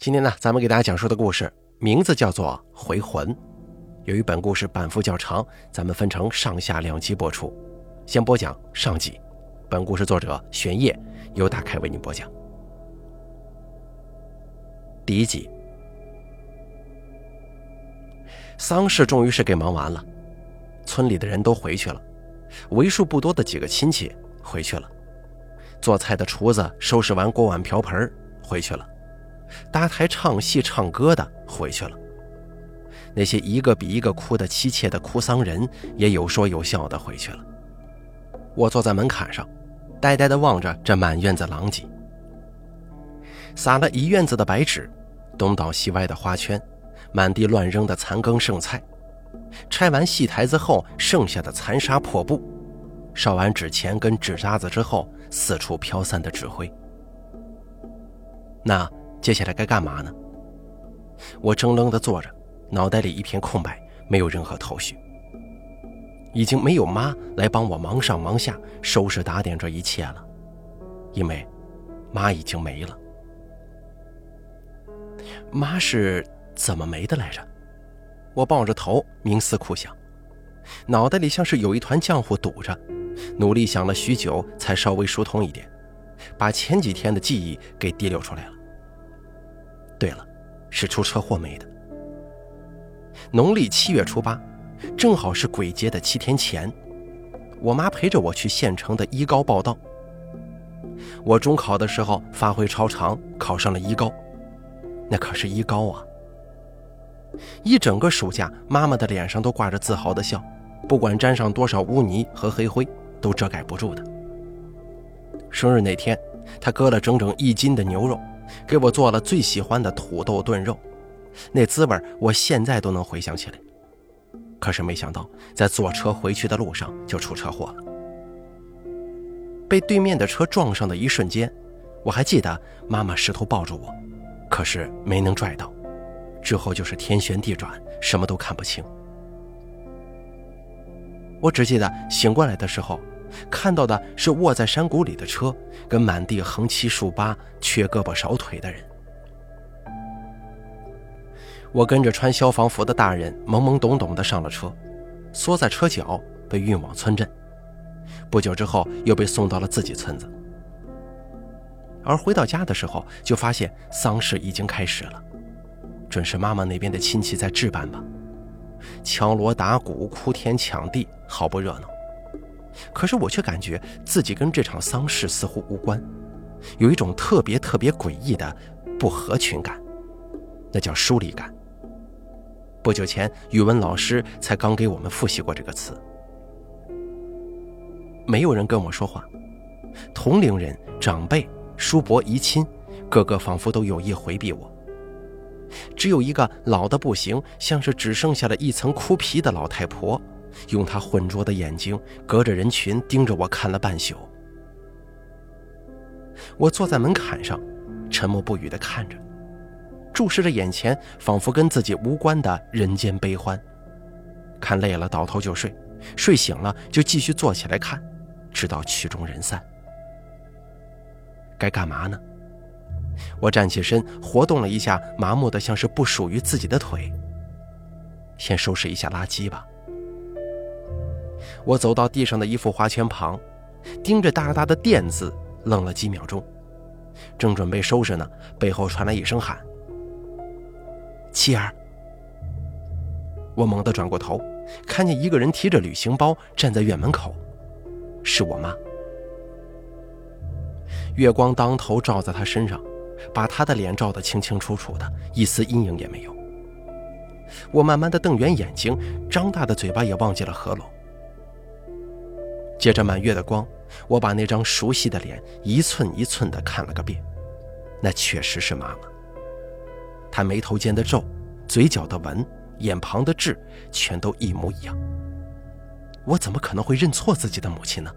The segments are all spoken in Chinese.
今天呢，咱们给大家讲述的故事名字叫做《回魂》。由于本故事版幅较长，咱们分成上下两集播出。先播讲上集。本故事作者玄烨由大开为您播讲。第一集，丧事终于是给忙完了，村里的人都回去了，为数不多的几个亲戚回去了，做菜的厨子收拾完锅碗瓢盆回去了。搭台唱戏唱歌的回去了，那些一个比一个哭得凄切的哭丧人也有说有笑的回去了。我坐在门槛上，呆呆地望着这满院子狼藉，撒了一院子的白纸，东倒西歪的花圈，满地乱扔的残羹剩菜，拆完戏台子后剩下的残沙破布，烧完纸钱跟纸渣子之后四处飘散的纸灰，那。接下来该干嘛呢？我怔愣地坐着，脑袋里一片空白，没有任何头绪。已经没有妈来帮我忙上忙下收拾打点这一切了，因为妈已经没了。妈是怎么没的来着？我抱着头冥思苦想，脑袋里像是有一团浆糊堵着，努力想了许久，才稍微疏通一点，把前几天的记忆给提溜出来了。对了，是出车祸没的。农历七月初八，正好是鬼节的七天前，我妈陪着我去县城的一高报道。我中考的时候发挥超常，考上了一高，那可是一高啊！一整个暑假，妈妈的脸上都挂着自豪的笑，不管沾上多少污泥和黑灰，都遮盖不住的。生日那天，她割了整整一斤的牛肉。给我做了最喜欢的土豆炖肉，那滋味我现在都能回想起来。可是没想到，在坐车回去的路上就出车祸了。被对面的车撞上的一瞬间，我还记得妈妈试图抱住我，可是没能拽到。之后就是天旋地转，什么都看不清。我只记得醒过来的时候。看到的是卧在山谷里的车，跟满地横七竖八、缺胳膊少腿的人。我跟着穿消防服的大人懵懵懂懂的上了车，缩在车角被运往村镇。不久之后又被送到了自己村子。而回到家的时候，就发现丧事已经开始了，准是妈妈那边的亲戚在置办吧，敲锣打鼓、哭天抢地，好不热闹。可是我却感觉自己跟这场丧事似乎无关，有一种特别特别诡异的不合群感，那叫疏离感。不久前语文老师才刚给我们复习过这个词。没有人跟我说话，同龄人、长辈、叔伯、姨亲，个个仿佛都有意回避我。只有一个老的不行，像是只剩下了一层枯皮的老太婆。用他浑浊的眼睛隔着人群盯着我看了半宿。我坐在门槛上，沉默不语地看着，注视着眼前仿佛跟自己无关的人间悲欢。看累了倒头就睡，睡醒了就继续坐起来看，直到曲终人散。该干嘛呢？我站起身，活动了一下麻木的像是不属于自己的腿。先收拾一下垃圾吧。我走到地上的一幅花圈旁，盯着大大的“店”字，愣了几秒钟，正准备收拾呢，背后传来一声喊：“七儿！”我猛地转过头，看见一个人提着旅行包站在院门口，是我妈。月光当头照在她身上，把她的脸照得清清楚楚的，一丝阴影也没有。我慢慢的瞪圆眼睛，张大的嘴巴也忘记了合拢。借着满月的光，我把那张熟悉的脸一寸一寸地看了个遍，那确实是妈妈。她眉头间的皱，嘴角的纹，眼旁的痣，全都一模一样。我怎么可能会认错自己的母亲呢？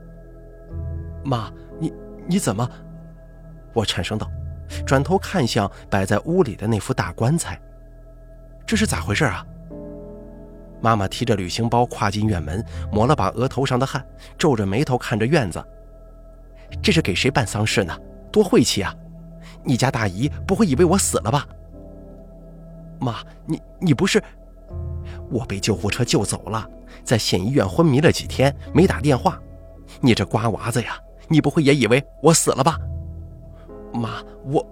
妈，你你怎么？我颤声道，转头看向摆在屋里的那副大棺材，这是咋回事啊？妈妈提着旅行包跨进院门，抹了把额头上的汗，皱着眉头看着院子。这是给谁办丧事呢？多晦气啊！你家大姨不会以为我死了吧？妈，你你不是？我被救护车救走了，在县医院昏迷了几天，没打电话。你这瓜娃子呀，你不会也以为我死了吧？妈，我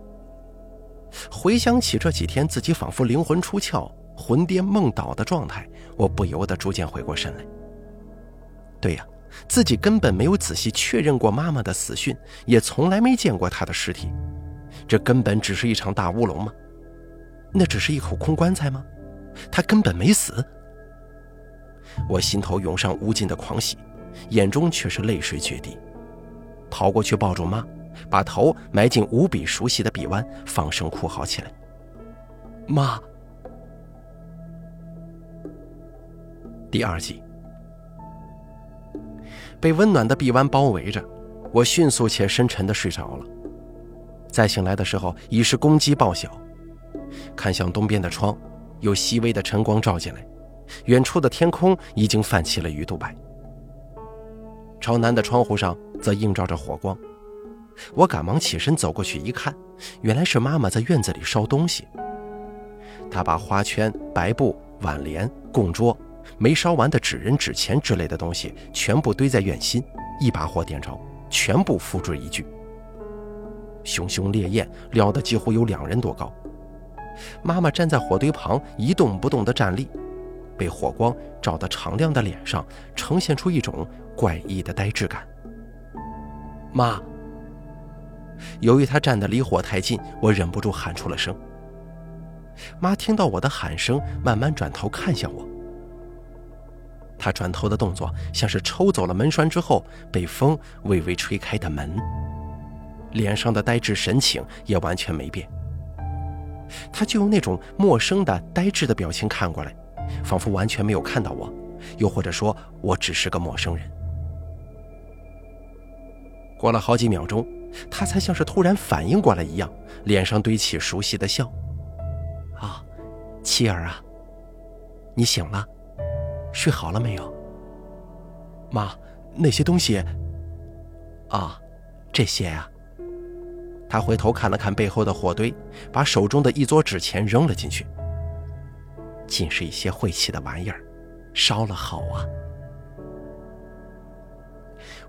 回想起这几天自己仿佛灵魂出窍、魂颠梦倒的状态，我不由得逐渐回过神来。对呀，自己根本没有仔细确认过妈妈的死讯，也从来没见过她的尸体，这根本只是一场大乌龙吗？那只是一口空棺材吗？她根本没死。我心头涌上无尽的狂喜，眼中却是泪水决堤，跑过去抱住妈。把头埋进无比熟悉的臂弯，放声哭嚎起来。妈。第二集，被温暖的臂弯包围着，我迅速且深沉的睡着了。再醒来的时候，已是公鸡报晓。看向东边的窗，有细微的晨光照进来，远处的天空已经泛起了鱼肚白。朝南的窗户上则映照着火光。我赶忙起身走过去一看，原来是妈妈在院子里烧东西。她把花圈、白布、挽联、供桌、没烧完的纸人、纸钱之类的东西全部堆在院心，一把火点着，全部付之一炬。熊熊烈焰燎得几乎有两人多高。妈妈站在火堆旁一动不动的站立，被火光照得敞亮的脸上呈现出一种怪异的呆滞感。妈。由于他站得离火太近，我忍不住喊出了声。妈听到我的喊声，慢慢转头看向我。他转头的动作像是抽走了门栓之后被风微微吹开的门，脸上的呆滞神情也完全没变。他就用那种陌生的呆滞的表情看过来，仿佛完全没有看到我，又或者说我只是个陌生人。过了好几秒钟。他才像是突然反应过来一样，脸上堆起熟悉的笑。啊，妻儿啊，你醒了，睡好了没有？妈，那些东西。啊，这些啊。他回头看了看背后的火堆，把手中的一撮纸钱扔了进去。尽是一些晦气的玩意儿，烧了好啊。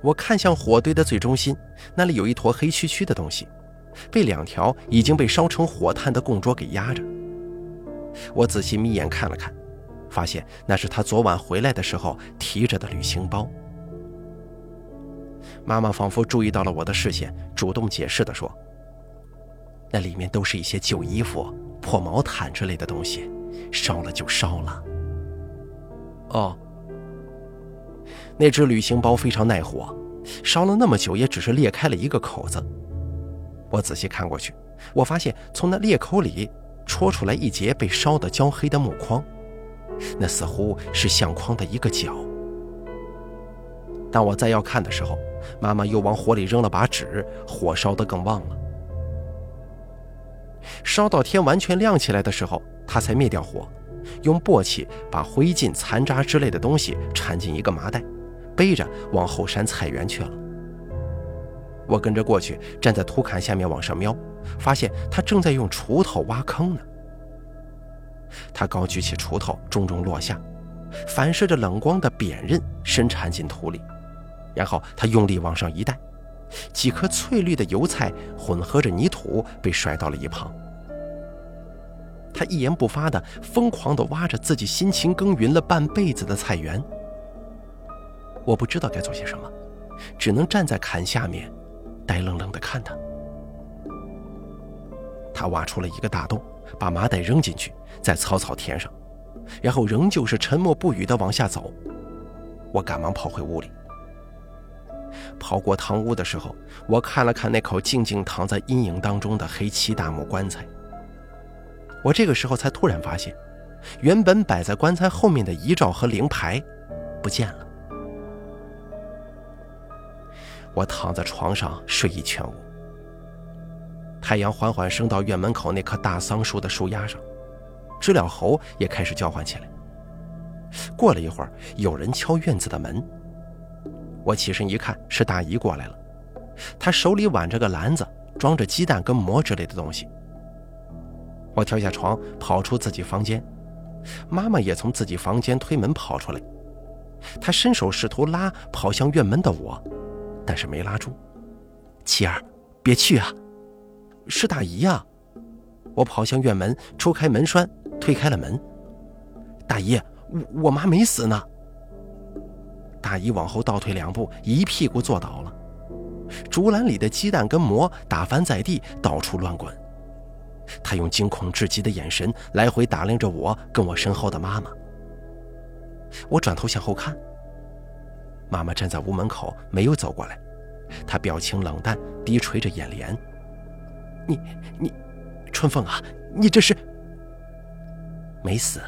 我看向火堆的最中心，那里有一坨黑黢黢的东西，被两条已经被烧成火炭的供桌给压着。我仔细眯眼看了看，发现那是他昨晚回来的时候提着的旅行包。妈妈仿佛注意到了我的视线，主动解释地说：“那里面都是一些旧衣服、破毛毯之类的东西，烧了就烧了。”哦。那只旅行包非常耐火，烧了那么久也只是裂开了一个口子。我仔细看过去，我发现从那裂口里戳出来一截被烧得焦黑的木框，那似乎是相框的一个角。当我再要看的时候，妈妈又往火里扔了把纸，火烧得更旺了。烧到天完全亮起来的时候，她才灭掉火，用簸箕把灰烬、残渣之类的东西掺进一个麻袋。背着往后山菜园去了。我跟着过去，站在土坎下面往上瞄，发现他正在用锄头挖坑呢。他高举起锄头，重重落下，反射着冷光的扁刃深缠进土里，然后他用力往上一带，几颗翠绿的油菜混合着泥土被甩到了一旁。他一言不发地疯狂地挖着自己辛勤耕耘了半辈子的菜园。我不知道该做些什么，只能站在坎下面，呆愣愣地看他。他挖出了一个大洞，把麻袋扔进去，再草草填上，然后仍旧是沉默不语地往下走。我赶忙跑回屋里。跑过堂屋的时候，我看了看那口静静躺在阴影当中的黑漆大木棺材。我这个时候才突然发现，原本摆在棺材后面的遗照和灵牌不见了。我躺在床上睡意全无。太阳缓缓升到院门口那棵大桑树的树丫上，知了猴也开始叫唤起来。过了一会儿，有人敲院子的门。我起身一看，是大姨过来了。她手里挽着个篮子，装着鸡蛋跟馍之类的东西。我跳下床，跑出自己房间。妈妈也从自己房间推门跑出来，她伸手试图拉跑向院门的我，但是没拉住。七儿，别去啊！是大姨呀！我跑向院门，抽开门栓，推开了门。大姨，我我妈没死呢。大姨往后倒退两步，一屁股坐倒了，竹篮里的鸡蛋跟馍打翻在地，到处乱滚。她用惊恐至极的眼神来回打量着我跟我身后的妈妈。我转头向后看，妈妈站在屋门口，没有走过来，她表情冷淡，低垂着眼帘。你你，春凤啊，你这是没死？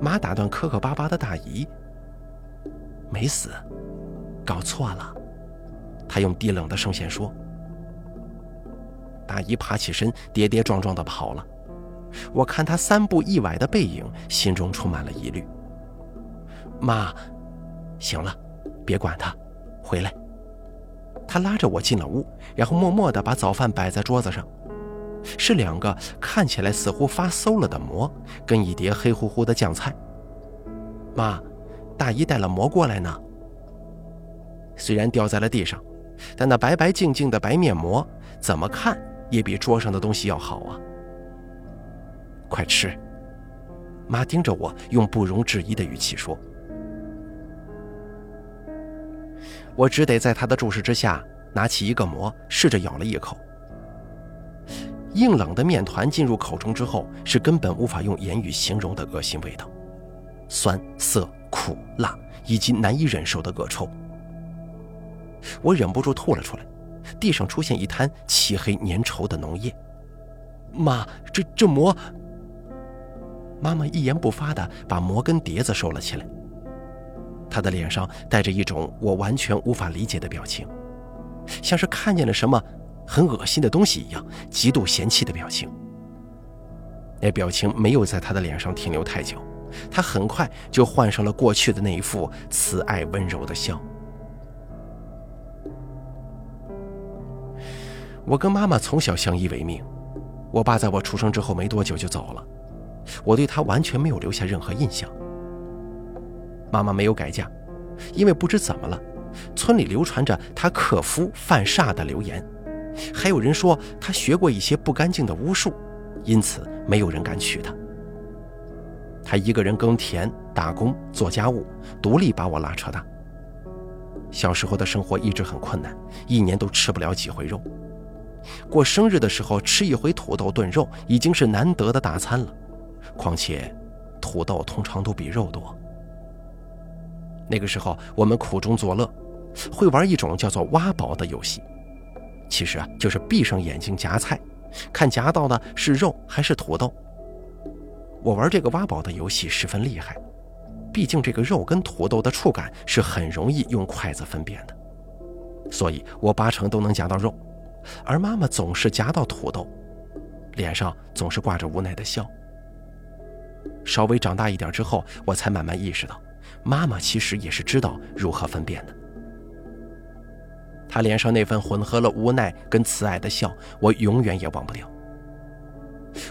妈打断磕磕巴巴的大姨。没死，搞错了。他用低冷的声线说。大姨爬起身，跌跌撞撞地跑了。我看她三步一崴的背影，心中充满了疑虑。妈，行了，别管他，回来。他拉着我进了屋，然后默默地把早饭摆在桌子上，是两个看起来似乎发馊了的馍，跟一碟黑乎乎的酱菜。妈。大姨带了馍过来呢，虽然掉在了地上，但那白白净净的白面馍，怎么看也比桌上的东西要好啊！快吃！妈盯着我，用不容置疑的语气说。我只得在他的注视之下，拿起一个馍，试着咬了一口。硬冷的面团进入口中之后，是根本无法用言语形容的恶心味道，酸涩。苦辣以及难以忍受的恶臭，我忍不住吐了出来。地上出现一滩漆黑粘稠的脓液。妈，这这馍……妈妈一言不发的把馍跟碟子收了起来。她的脸上带着一种我完全无法理解的表情，像是看见了什么很恶心的东西一样，极度嫌弃的表情。那表情没有在她的脸上停留太久。他很快就换上了过去的那一副慈爱温柔的笑。我跟妈妈从小相依为命，我爸在我出生之后没多久就走了，我对他完全没有留下任何印象。妈妈没有改嫁，因为不知怎么了，村里流传着她克夫犯煞的流言，还有人说她学过一些不干净的巫术，因此没有人敢娶她。她一个人耕田、打工、做家务，独立把我拉扯大。小时候的生活一直很困难，一年都吃不了几回肉。过生日的时候吃一回土豆炖肉已经是难得的大餐了，况且土豆通常都比肉多。那个时候我们苦中作乐，会玩一种叫做挖宝的游戏，其实啊就是闭上眼睛夹菜，看夹到的是肉还是土豆。我玩这个挖宝的游戏十分厉害，毕竟这个肉跟土豆的触感是很容易用筷子分辨的，所以我八成都能夹到肉，而妈妈总是夹到土豆，脸上总是挂着无奈的笑。稍微长大一点之后，我才慢慢意识到，妈妈其实也是知道如何分辨的。她脸上那份混合了无奈跟慈爱的笑，我永远也忘不掉。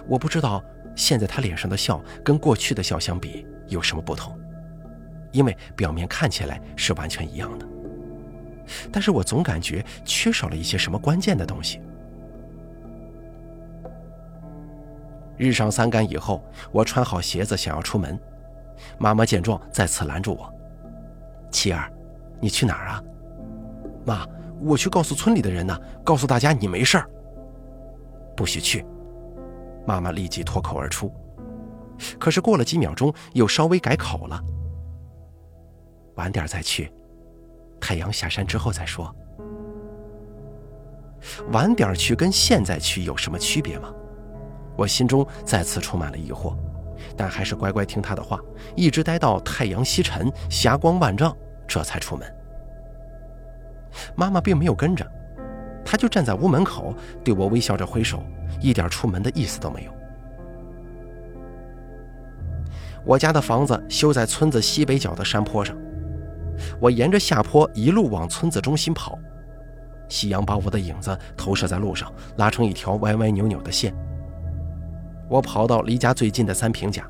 我不知道。现在他脸上的笑跟过去的笑相比有什么不同？因为表面看起来是完全一样的，但是我总感觉缺少了一些什么关键的东西。日上三竿以后，我穿好鞋子想要出门，妈妈见状再次拦住我：“七儿，你去哪儿啊？”“妈，我去告诉村里的人呢，告诉大家你没事儿。”“不许去。”妈妈立即脱口而出，可是过了几秒钟，又稍微改口了。晚点再去，太阳下山之后再说。晚点去跟现在去有什么区别吗？我心中再次充满了疑惑，但还是乖乖听他的话，一直待到太阳西沉、霞光万丈，这才出门。妈妈并没有跟着。她就站在屋门口，对我微笑着挥手，一点出门的意思都没有。我家的房子修在村子西北角的山坡上，我沿着下坡一路往村子中心跑，夕阳把我的影子投射在路上，拉成一条歪歪扭扭的线。我跑到离家最近的三平家，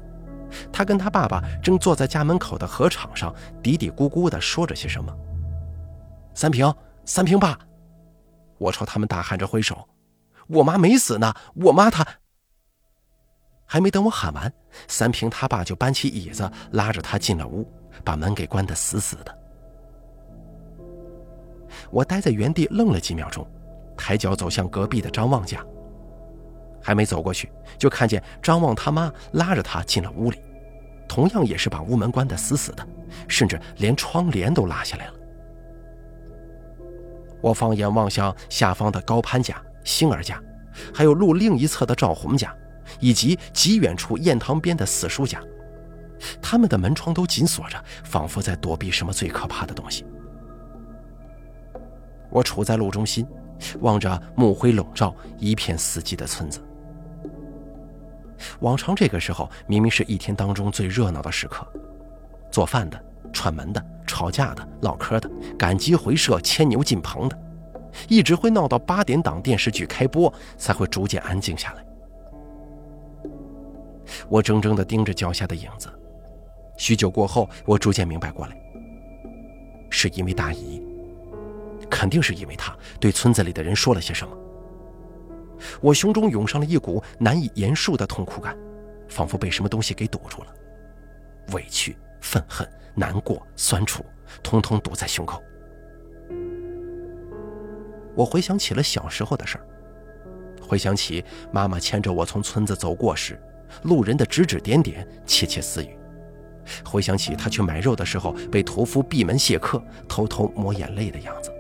他跟他爸爸正坐在家门口的河场上嘀嘀咕咕地说着些什么。三平，三平爸，我朝他们大喊着挥手：“我妈没死呢，我妈她……”还没等我喊完，三平他爸就搬起椅子拉着他进了屋，把门给关得死死的。我待在原地愣了几秒钟，抬脚走向隔壁的张旺家。还没走过去，就看见张望他妈拉着他进了屋里，同样也是把屋门关得死死的，甚至连窗帘都拉下来了。我放眼望向下方的高攀家、星儿家，还有路另一侧的赵红家，以及极远处堰塘边的四叔家，他们的门窗都紧锁着，仿佛在躲避什么最可怕的东西。我处在路中心，望着暮灰笼罩、一片死寂的村子。往常这个时候，明明是一天当中最热闹的时刻，做饭的、串门的、吵架的、唠嗑的、赶集回社、牵牛进棚的，一直会闹到八点档电视剧开播，才会逐渐安静下来。我怔怔地盯着脚下的影子，许久过后，我逐渐明白过来，是因为大姨，肯定是因为她对村子里的人说了些什么。我胸中涌上了一股难以言述的痛苦感，仿佛被什么东西给堵住了，委屈、愤恨、难过、酸楚，通通堵在胸口。我回想起了小时候的事儿，回想起妈妈牵着我从村子走过时，路人的指指点点、窃窃私语；回想起她去买肉的时候被屠夫闭门谢客、偷偷抹眼泪的样子。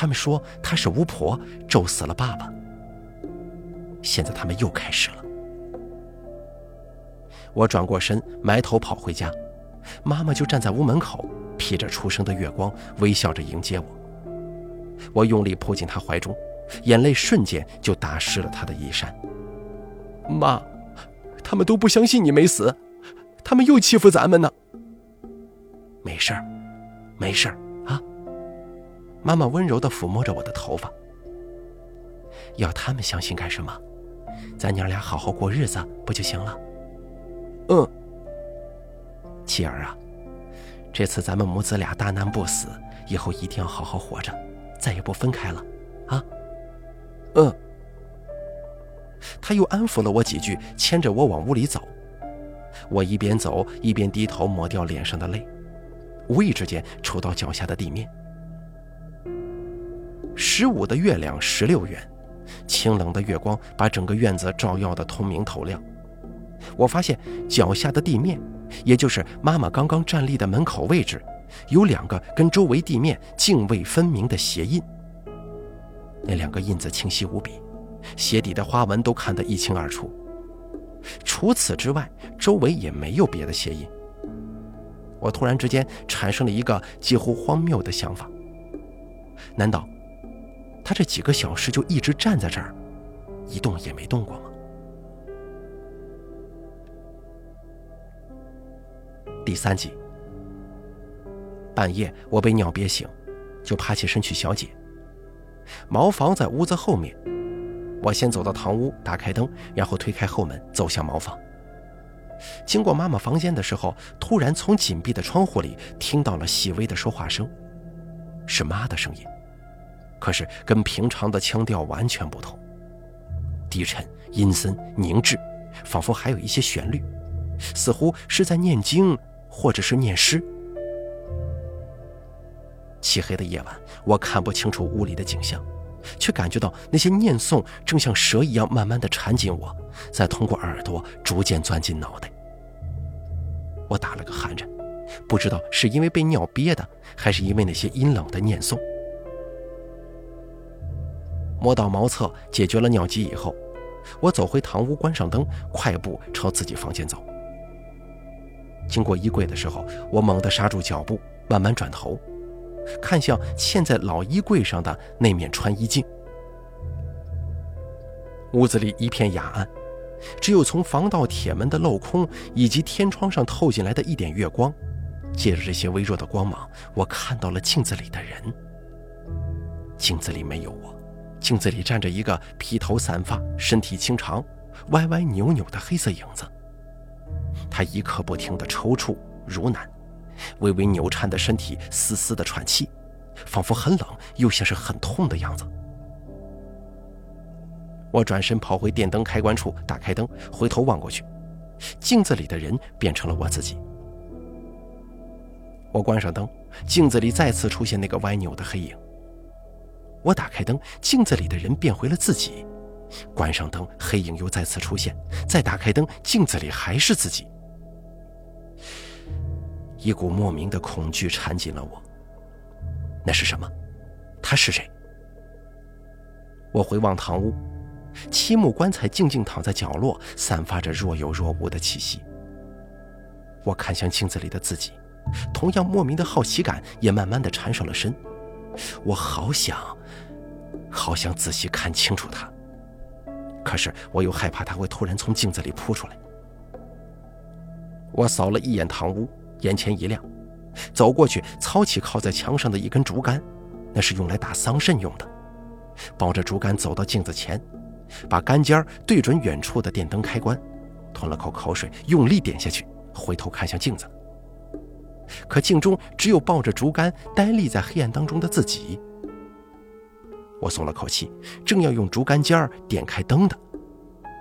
他们说她是巫婆，咒死了爸爸。现在他们又开始了。我转过身，埋头跑回家，妈妈就站在屋门口，披着初升的月光，微笑着迎接我。我用力扑进她怀中，眼泪瞬间就打湿了她的衣衫。妈，他们都不相信你没死，他们又欺负咱们呢。没事儿，没事儿。妈妈温柔地抚摸着我的头发。要他们相信干什么？咱娘俩好好过日子不就行了？嗯。妻儿啊，这次咱们母子俩大难不死，以后一定要好好活着，再也不分开了，啊？嗯。他又安抚了我几句，牵着我往屋里走。我一边走一边低头抹掉脸上的泪，无意之间触到脚下的地面。十五的月亮十六圆，清冷的月光把整个院子照耀得通明透亮。我发现脚下的地面，也就是妈妈刚刚站立的门口位置，有两个跟周围地面泾渭分明的鞋印。那两个印子清晰无比，鞋底的花纹都看得一清二楚。除此之外，周围也没有别的鞋印。我突然之间产生了一个几乎荒谬的想法：难道？他这几个小时就一直站在这儿，一动也没动过吗？第三集，半夜我被尿憋醒，就爬起身去小解。茅房在屋子后面，我先走到堂屋，打开灯，然后推开后门，走向茅房。经过妈妈房间的时候，突然从紧闭的窗户里听到了细微的说话声，是妈的声音。可是跟平常的腔调完全不同，低沉、阴森、凝滞，仿佛还有一些旋律，似乎是在念经或者是念诗。漆黑的夜晚，我看不清楚屋里的景象，却感觉到那些念诵正像蛇一样慢慢的缠紧我，再通过耳朵逐渐钻进脑袋。我打了个寒颤，不知道是因为被尿憋的，还是因为那些阴冷的念诵。摸到茅厕，解决了尿急以后，我走回堂屋，关上灯，快步朝自己房间走。经过衣柜的时候，我猛地刹住脚步，慢慢转头，看向嵌在老衣柜上的那面穿衣镜。屋子里一片雅暗，只有从防盗铁门的镂空以及天窗上透进来的一点月光，借着这些微弱的光芒，我看到了镜子里的人。镜子里没有我。镜子里站着一个披头散发、身体清长、歪歪扭扭的黑色影子。他一刻不停的抽搐如难，微微扭颤的身体嘶嘶的喘气，仿佛很冷又像是很痛的样子。我转身跑回电灯开关处，打开灯，回头望过去，镜子里的人变成了我自己。我关上灯，镜子里再次出现那个歪扭的黑影。我打开灯，镜子里的人变回了自己。关上灯，黑影又再次出现。再打开灯，镜子里还是自己。一股莫名的恐惧缠紧了我。那是什么？他是谁？我回望堂屋，漆木棺材静静躺在角落，散发着若有若无的气息。我看向镜子里的自己，同样莫名的好奇感也慢慢的缠上了身。我好想，好想仔细看清楚他。可是我又害怕他会突然从镜子里扑出来。我扫了一眼堂屋，眼前一亮，走过去，操起靠在墙上的一根竹竿，那是用来打桑葚用的。抱着竹竿走到镜子前，把竿尖对准远处的电灯开关，吞了口口水，用力点下去，回头看向镜子。可镜中只有抱着竹竿呆立在黑暗当中的自己。我松了口气，正要用竹竿尖儿点开灯的，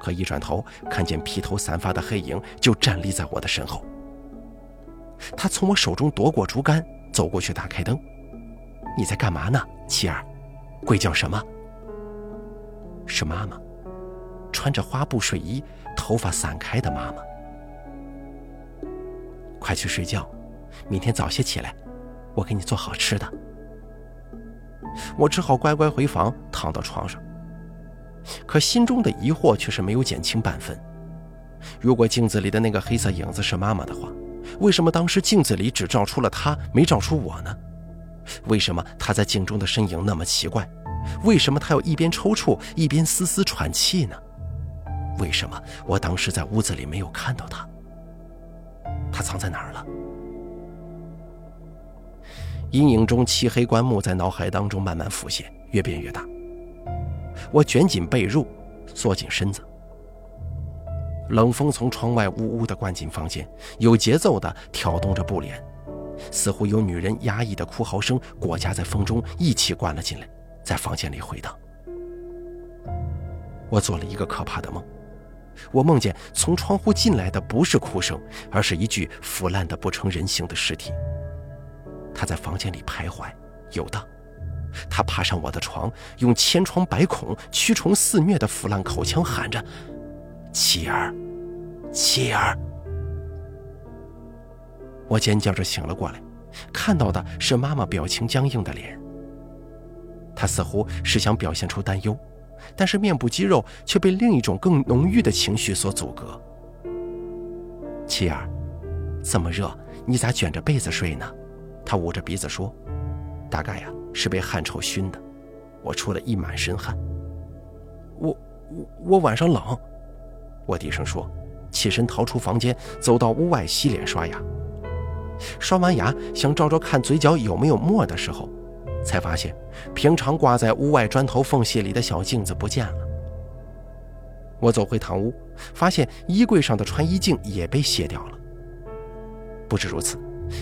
可一转头看见披头散发的黑影就站立在我的身后。他从我手中夺过竹竿，走过去打开灯。你在干嘛呢，妻儿？鬼叫什么？是妈妈，穿着花布睡衣，头发散开的妈妈。快去睡觉，明天早些起来，我给你做好吃的。我只好乖乖回房，躺到床上。可心中的疑惑却是没有减轻半分。如果镜子里的那个黑色影子是妈妈的话，为什么当时镜子里只照出了她，没照出我呢？为什么她在镜中的身影那么奇怪？为什么她要一边抽搐一边嘶嘶喘气呢？为什么我当时在屋子里没有看到她？她藏在哪儿了？阴影中，漆黑棺木在脑海当中慢慢浮现，越变越大。我卷紧被褥，缩紧身子。冷风从窗外呜呜地灌进房间，有节奏地挑动着布帘，似乎有女人压抑的哭嚎声裹夹在风中一起灌了进来，在房间里回荡。我做了一个可怕的梦，我梦见从窗户进来的不是哭声，而是一具腐烂的不成人形的尸体。他在房间里徘徊游荡，他爬上我的床，用千疮百孔、蛆虫肆虐的腐烂口腔喊着：“妻儿，妻儿！”我尖叫着醒了过来，看到的是妈妈表情僵硬的脸。她似乎是想表现出担忧，但是面部肌肉却被另一种更浓郁的情绪所阻隔。妻儿，这么热，你咋卷着被子睡呢？他捂着鼻子说：“大概呀，是被汗臭熏的，我出了一满身汗。我我我晚上冷。”我低声说，起身逃出房间，走到屋外洗脸刷牙。刷完牙，想照照看嘴角有没有沫的时候，才发现平常挂在屋外砖头缝隙里的小镜子不见了。我走回堂屋，发现衣柜上的穿衣镜也被卸掉了。不止如此。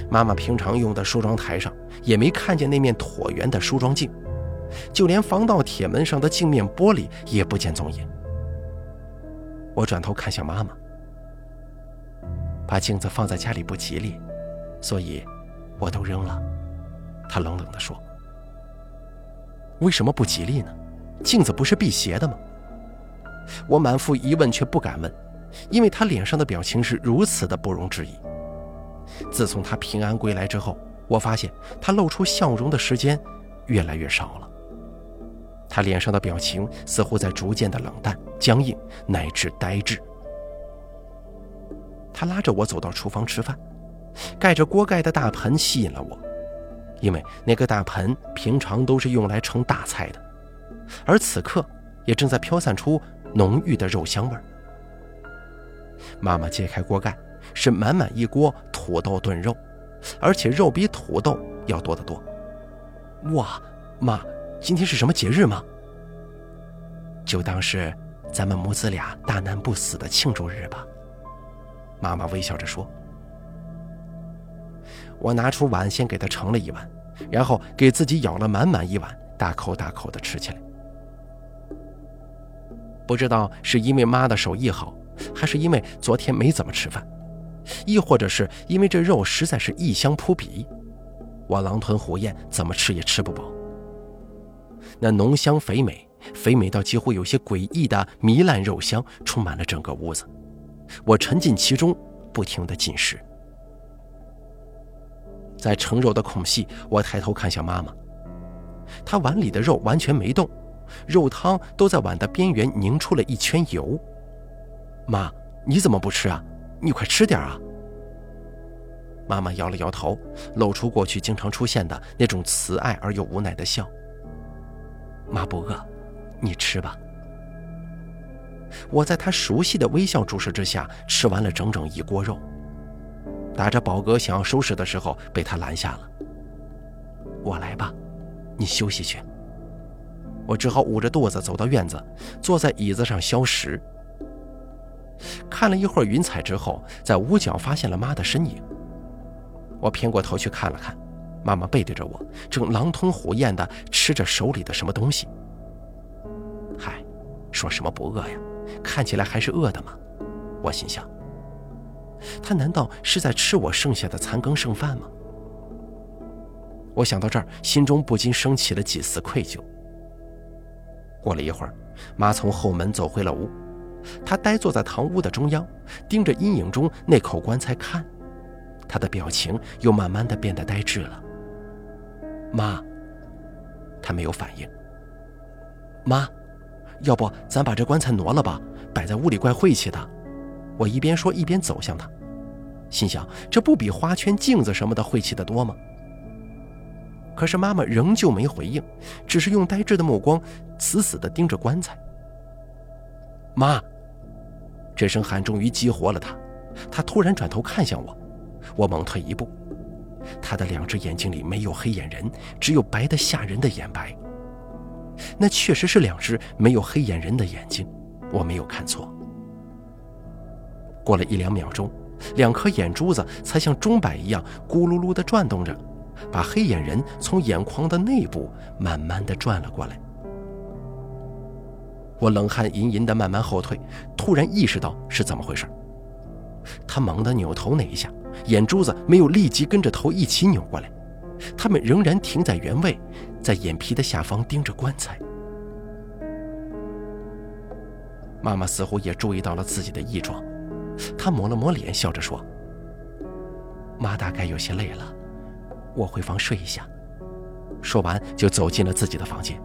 妈妈平常用的梳妆台上也没看见那面椭圆的梳妆镜，就连防盗铁门上的镜面玻璃也不见踪影。我转头看向妈妈，把镜子放在家里不吉利，所以我都扔了。她冷冷地说：“为什么不吉利呢？镜子不是辟邪的吗？”我满腹疑问却不敢问，因为她脸上的表情是如此的不容置疑。自从他平安归来之后，我发现他露出笑容的时间越来越少了。他脸上的表情似乎在逐渐的冷淡、僵硬，乃至呆滞。他拉着我走到厨房吃饭，盖着锅盖的大盆吸引了我，因为那个大盆平常都是用来盛大菜的，而此刻也正在飘散出浓郁的肉香味儿。妈妈揭开锅盖。是满满一锅土豆炖肉，而且肉比土豆要多得多。哇，妈，今天是什么节日吗？就当是咱们母子俩大难不死的庆祝日吧。”妈妈微笑着说。我拿出碗，先给他盛了一碗，然后给自己舀了满满一碗，大口大口的吃起来。不知道是因为妈的手艺好，还是因为昨天没怎么吃饭，亦或者是因为这肉实在是异香扑鼻，我狼吞虎咽，怎么吃也吃不饱。那浓香肥美，肥美到几乎有些诡异的糜烂肉香充满了整个屋子，我沉浸其中，不停的进食。在盛肉的空隙，我抬头看向妈妈，她碗里的肉完全没动，肉汤都在碗的边缘凝出了一圈油。妈，你怎么不吃啊？你快吃点啊！妈妈摇了摇头，露出过去经常出现的那种慈爱而又无奈的笑。妈不饿，你吃吧。我在她熟悉的微笑注视之下，吃完了整整一锅肉。打着饱嗝想要收拾的时候，被她拦下了。我来吧，你休息去。我只好捂着肚子走到院子，坐在椅子上消食。看了一会儿云彩之后，在屋角发现了妈的身影。我偏过头去看了看，妈妈背对着我，正狼吞虎咽地吃着手里的什么东西。嗨，说什么不饿呀？看起来还是饿的嘛。我心想。他难道是在吃我剩下的残羹剩饭吗？我想到这儿，心中不禁升起了几丝愧疚。过了一会儿，妈从后门走回了屋，她呆坐在堂屋的中央，盯着阴影中那口棺材看，她的表情又慢慢的变得呆滞了。妈，她没有反应。妈，要不咱把这棺材挪了吧？摆在屋里怪晦气的。我一边说一边走向他，心想：这不比花圈、镜子什么的晦气的多吗？可是妈妈仍旧没回应，只是用呆滞的目光死死地盯着棺材。妈，这声喊终于激活了他，他突然转头看向我，我猛退一步。他的两只眼睛里没有黑眼仁，只有白的吓人的眼白。那确实是两只没有黑眼仁的眼睛，我没有看错。过了一两秒钟，两颗眼珠子才像钟摆一样咕噜噜地转动着，把黑眼仁从眼眶的内部慢慢地转了过来。我冷汗隐隐地慢慢后退，突然意识到是怎么回事。他猛地扭头那一下，眼珠子没有立即跟着头一起扭过来，他们仍然停在原位，在眼皮的下方盯着棺材。妈妈似乎也注意到了自己的异状。她抹了抹脸，笑着说：“妈大概有些累了，我回房睡一下。”说完就走进了自己的房间。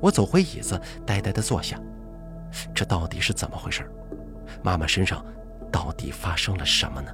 我走回椅子，呆呆地坐下。这到底是怎么回事？妈妈身上到底发生了什么呢？